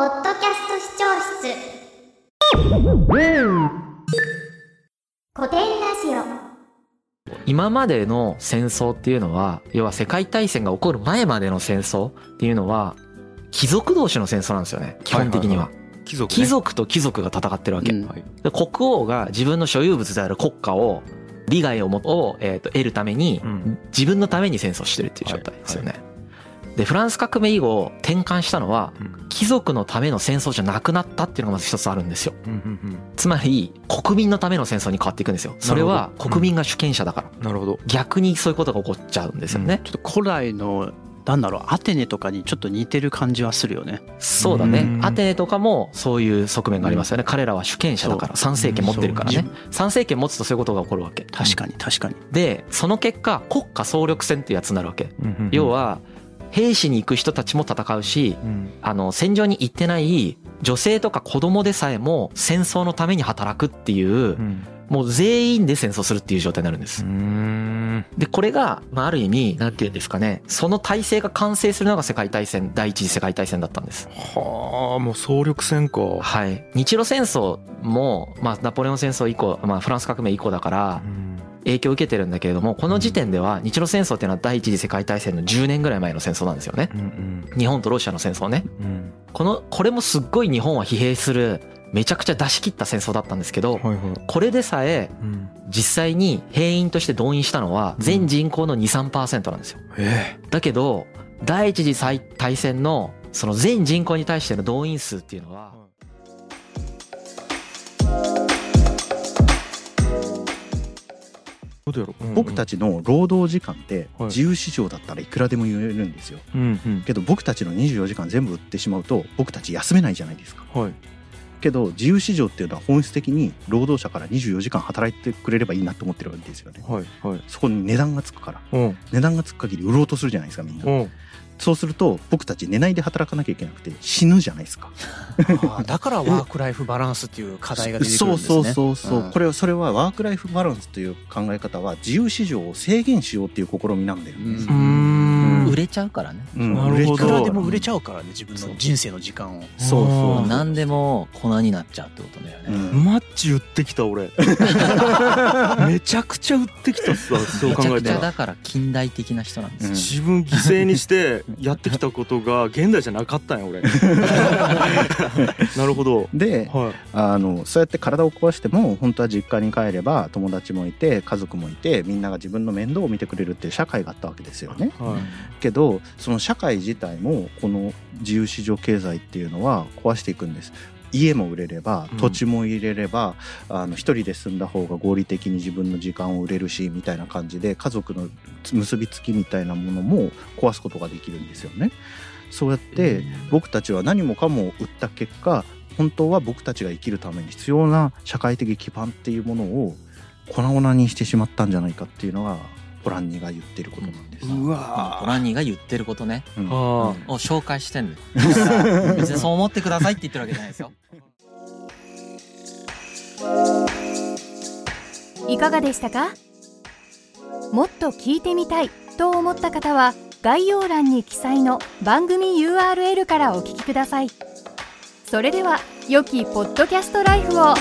ポッドキャスト視聴室。古典ラジオ。今までの戦争っていうのは要は世界大戦が起こる前までの戦争っていうのは貴族同士の戦争なんですよね。基本的には,、貴族、ね、貴族と貴族が戦ってるわけ、うん。国王が自分の所有物である国家を利害をもを、えーと得るためにうん。自分のために戦争してるっていう状態ですよね。でフランス革命以後転換したのはうん貴族のための戦争じゃなくなったっていうのがまず一つあるんですよ。うんうんつまり国民のための戦争に変わっていくんですよ。それは国民が主権者だから。うんなるほど逆にそういうことが起こっちゃうんですよね。ちょっと古来のなんだろうアテネとかにちょっと似てる感じはするよね。そうだねう。んアテネとかもそういう側面がありますよね。彼らは主権者だから参政権持ってるからね。参政権持つとそういうことが起こるわけ。確かに確かに。で、その結果国家総力戦っていうやつになるわけ。うんうんうん要は兵士に行く人たちも戦うし、うん。あの戦場に行ってない女性とか子供でさえも戦争のために働くっていううん。もう全員で戦争するっていう状態になるんです。でこれがまあある意味なんていうんですかね。その体制が完成するのが世界大戦第一次世界大戦だったんです。はあもう総力戦か。はい、日露戦争も、まあ、ナポレオン戦争以降、まあ、フランス革命以降だからうん影響を受けてるんだけれどもこの時点では日露戦争っていうのは第一次世界大戦の10年ぐらい前の戦争なんですよね。うん日本とロシアの戦争ね。うん。このこれもすっごい日本は疲弊するめちゃくちゃ出し切った戦争だったんですけどはいはい。これでさえうん。実際に兵員として動員したのは全人口の23%なんですよ。えだけど第一次大戦のその全人口に対しての動員数っていうのはどうやろ。う僕たちの労働時間ってはい。自由市場だったらいくらでも言えるんですよ。うんうん。けど僕たちの24時間全部売ってしまうと僕たち休めないじゃないですか。はい。けど自由市場っていうのは本質的に労働者から24時間働いてくれればいいなと思ってるわけですよねはいはいそこに値段がつくからうん値段がつく限り売ろうとするじゃないですかみんなうんそうすると僕たち寝ないで働かなきゃいけなくて死ぬじゃないですか。だからワークライフバランスっていう課題が出てくるんですね。そうそうそうそう、うん。これはそれはワークライフバランスという考え方は自由市場を制限しようっていう試みなんだよね、うん売れちゃうからね。うん。なるほど。いくらでも売れちゃうからね自分の人生の時間を。そうそう。何でも粉になっちゃうってことだよね、うん。マッチ売ってきた俺。めちゃくちゃ売ってきたっすわ。そうめちゃくちゃ考えたらだから近代的な人なんですよ、うん。自分犠牲にしてやってきたことが現代じゃなかったんや俺。なるほど。ではい。あのそうやって体を壊しても本当は実家に帰れば友達もいて家族もいてみんなが自分の面倒を見てくれるっていう社会があったわけですよね。はいけどその社会自体もこの自由市場経済っていうのは壊していくんです。家も売れればうん土地も入れれば、あの一人で住んだ方が合理的に自分の時間を売れるしみたいな感じで家族の結びつきみたいなものも壊すことができるんですよね。そうやって僕たちは何もかも売った結果本当は僕たちが生きるために必要な社会的基盤っていうものを粉々にしてしまったんじゃないかっていうのがポランニが言ってることなんです。うポわランニーが言ってることね。うん。を紹介してんのよ。別にそう思ってくださいって言ってるわけじゃないですよ。いかがでしたか？もっと聞いてみたいと思った方は概要欄に記載の番組 URL からお聞きください。それでは良きポッドキャストライフを